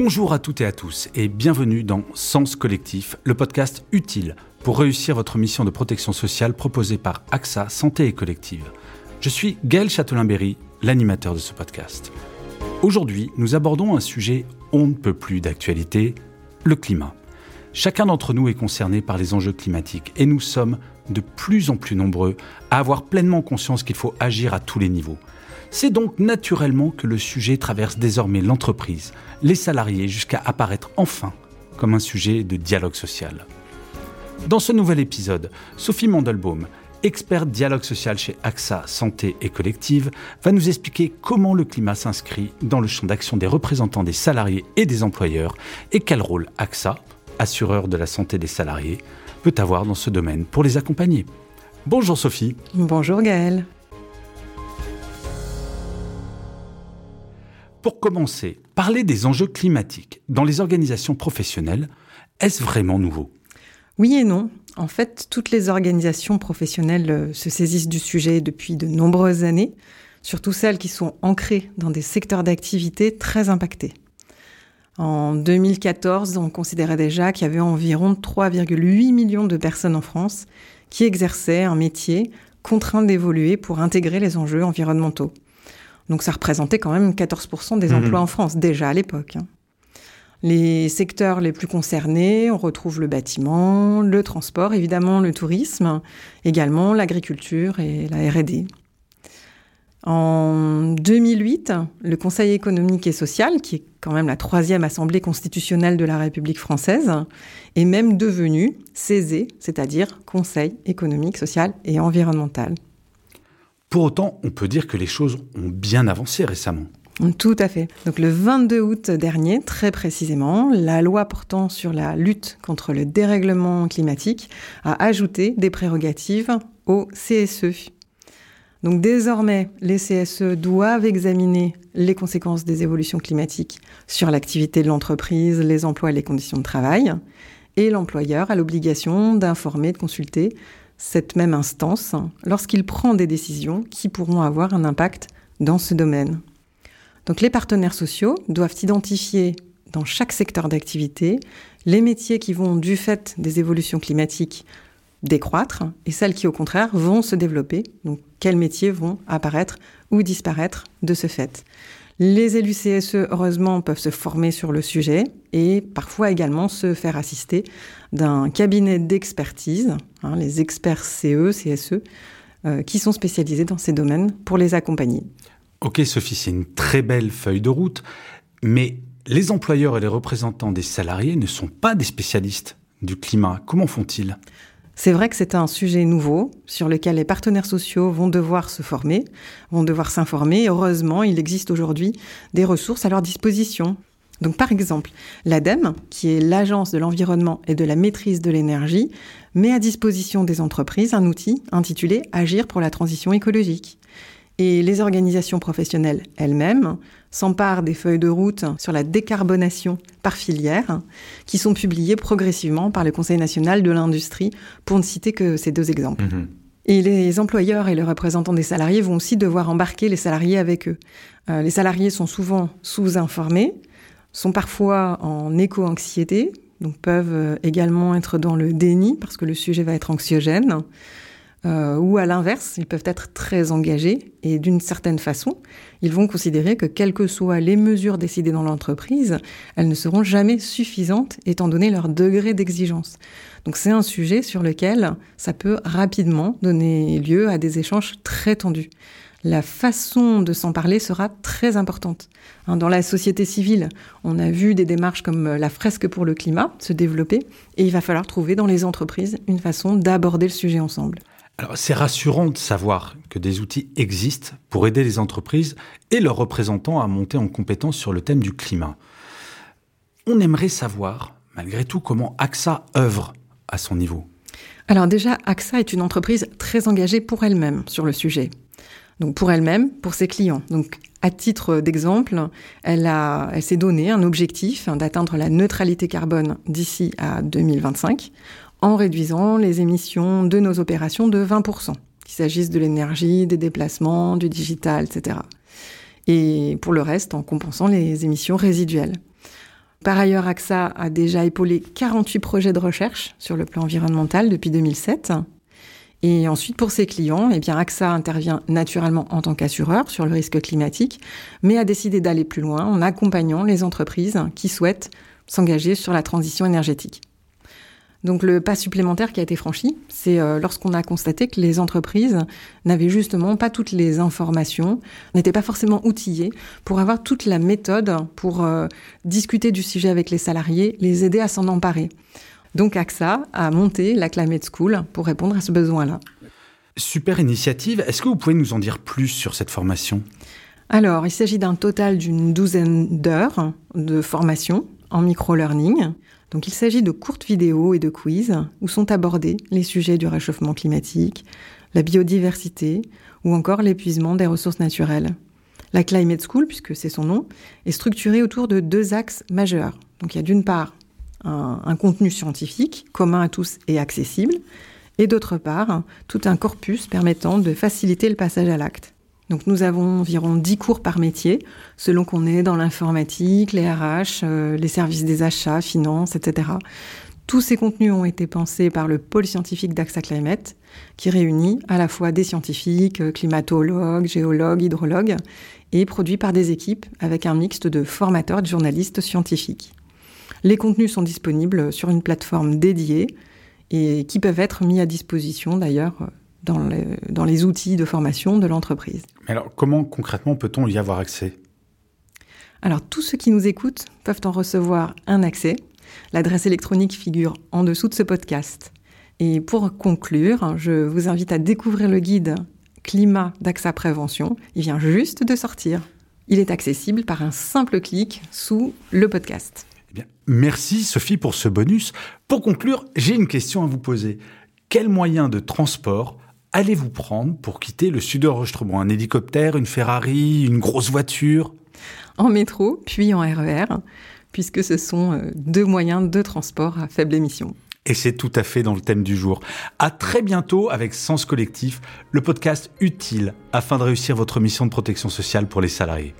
Bonjour à toutes et à tous et bienvenue dans Sens Collectif, le podcast utile pour réussir votre mission de protection sociale proposée par AXA Santé et Collective. Je suis Gaël Châtelain-Berry, l'animateur de ce podcast. Aujourd'hui, nous abordons un sujet on ne peut plus d'actualité, le climat. Chacun d'entre nous est concerné par les enjeux climatiques et nous sommes de plus en plus nombreux à avoir pleinement conscience qu'il faut agir à tous les niveaux. C'est donc naturellement que le sujet traverse désormais l'entreprise, les salariés, jusqu'à apparaître enfin comme un sujet de dialogue social. Dans ce nouvel épisode, Sophie Mandelbaum, experte dialogue social chez AXA Santé et Collective, va nous expliquer comment le climat s'inscrit dans le champ d'action des représentants des salariés et des employeurs et quel rôle AXA, assureur de la santé des salariés, peut avoir dans ce domaine pour les accompagner. Bonjour Sophie. Bonjour Gaël. Pour commencer, parler des enjeux climatiques dans les organisations professionnelles, est-ce vraiment nouveau? Oui et non. En fait, toutes les organisations professionnelles euh, se saisissent du sujet depuis de nombreuses années, surtout celles qui sont ancrées dans des secteurs d'activité très impactés. En 2014, on considérait déjà qu'il y avait environ 3,8 millions de personnes en France qui exerçaient un métier contraint d'évoluer pour intégrer les enjeux environnementaux. Donc ça représentait quand même 14% des mhm. emplois en France, déjà à l'époque. Hein. Les secteurs les plus concernés, on retrouve le bâtiment, le transport, évidemment le tourisme, également l'agriculture et la RD. En 2008, le Conseil économique et social, qui est quand même la troisième assemblée constitutionnelle de la République française, est même devenu CESE, c'est-à-dire Conseil économique, social et environnemental. Pour autant, on peut dire que les choses ont bien avancé récemment. Tout à fait. Donc le 22 août dernier, très précisément, la loi portant sur la lutte contre le dérèglement climatique a ajouté des prérogatives au CSE. Donc désormais, les CSE doivent examiner les conséquences des évolutions climatiques sur l'activité de l'entreprise, les emplois et les conditions de travail. Et l'employeur a l'obligation d'informer, de consulter cette même instance lorsqu'il prend des décisions qui pourront avoir un impact dans ce domaine. Donc les partenaires sociaux doivent identifier dans chaque secteur d'activité les métiers qui vont, du fait des évolutions climatiques, décroître et celles qui, au contraire, vont se développer. Donc quels métiers vont apparaître ou disparaître de ce fait. Les élus CSE, heureusement, peuvent se former sur le sujet et parfois également se faire assister d'un cabinet d'expertise, hein, les experts CE, CSE, euh, qui sont spécialisés dans ces domaines pour les accompagner. Ok Sophie, c'est une très belle feuille de route, mais les employeurs et les représentants des salariés ne sont pas des spécialistes du climat. Comment font-ils? C'est vrai que c'est un sujet nouveau sur lequel les partenaires sociaux vont devoir se former, vont devoir s'informer. Heureusement, il existe aujourd'hui des ressources à leur disposition. Donc par exemple, l'ADEME, qui est l'Agence de l'environnement et de la maîtrise de l'énergie, met à disposition des entreprises un outil intitulé Agir pour la transition écologique. Et les organisations professionnelles elles-mêmes s'emparent des feuilles de route sur la décarbonation par filière, qui sont publiées progressivement par le Conseil national de l'industrie, pour ne citer que ces deux exemples. Mhm. Et les employeurs et les représentants des salariés vont aussi devoir embarquer les salariés avec eux. Euh, les salariés sont souvent sous-informés, sont parfois en éco-anxiété, donc peuvent euh, également être dans le déni parce que le sujet va être anxiogène. Euh, ou à l'inverse, ils peuvent être très engagés et d'une certaine façon, ils vont considérer que quelles que soient les mesures décidées dans l'entreprise, elles ne seront jamais suffisantes étant donné leur degré d'exigence. Donc c'est un sujet sur lequel ça peut rapidement donner lieu à des échanges très tendus. La façon de s'en parler sera très importante. Hein, dans la société civile, on a vu des démarches comme la fresque pour le climat se développer et il va falloir trouver dans les entreprises une façon d'aborder le sujet ensemble. Alors, c'est rassurant de savoir que des outils existent pour aider les entreprises et leurs représentants à monter en compétence sur le thème du climat. On aimerait savoir, malgré tout, comment AXA œuvre à son niveau. Alors déjà, AXA est une entreprise très engagée pour elle-même sur le sujet. Donc pour elle-même, pour ses clients. Donc à titre d'exemple, elle, elle s'est donné un objectif d'atteindre la neutralité carbone d'ici à 2025 en réduisant les émissions de nos opérations de 20%, qu'il s'agisse de l'énergie, des déplacements, du digital, etc. Et pour le reste, en compensant les émissions résiduelles. par ailleurs, AXA a déjà épaulé 48 projets de recherche sur le plan environnemental depuis 2007. Et ensuite, pour ses clients, eh bien, AXA intervient naturellement en tant qu'assureur sur le risque climatique, mais a décidé d'aller plus loin en accompagnant les entreprises qui souhaitent s'engager sur la transition énergétique. Donc le pas supplémentaire qui a été franchi, c'est euh, lorsqu'on a constaté que les entreprises n'avaient justement pas toutes les informations, n'étaient pas forcément outillées pour avoir toute la méthode pour euh, discuter du sujet avec les salariés, les aider à s'en emparer. Donc AXA a monté la Climate School pour répondre à ce besoin-là. Super initiative. Est-ce que vous pouvez nous en dire plus sur cette formation? Alors, il s'agit d'un total d'une douzaine d'heures de formation en micro-learning. Donc il s'agit de courtes vidéos et de quiz où sont abordés les sujets du réchauffement climatique, la biodiversité ou encore l'épuisement des ressources naturelles. La Climate School, puisque c'est son nom, est structurée autour de deux axes majeurs. Donc il y a d'une part un, contenu scientifique commun à tous et accessible, et d'autre part tout un corpus permettant de faciliter le passage à l'acte. Donc nous avons environ 10 cours par métier, selon qu'on est dans l'informatique, les RH, euh, les services des achats, finances, etc. Tous ces contenus ont été pensés par le pôle scientifique d'AXA Climate, qui réunit à la fois des scientifiques, euh, climatologues, géologues, hydrologues, et produits par des équipes avec un mixte de formateurs de journalistes scientifiques. Les contenus sont disponibles sur une plateforme dédiée et qui peuvent être mis à disposition d'ailleurs dans, les outils de formation de l'entreprise. Mais alors, comment concrètement peut-on y avoir accès? Alors, tous ceux qui nous écoutent peuvent en recevoir un accès. L'adresse électronique figure en dessous de ce podcast. Et pour conclure, je vous invite à découvrir le guide Climat d'AXA Prévention. Il vient juste de sortir. Il est accessible par un simple clic sous le podcast. Eh bien, merci Sophie pour ce bonus. Pour conclure, j'ai une question à vous poser. Quel moyen de transport allez-vous prendre pour quitter le sud de Un hélicoptère, une Ferrari, une grosse voiture? En métro, puis en RER, e puisque ce sont euh, deux moyens de transport à faible émission. Et c'est tout à fait dans le thème du jour. À très bientôt avec Sens Collectif, le podcast utile afin de réussir votre mission de protection sociale pour les salariés.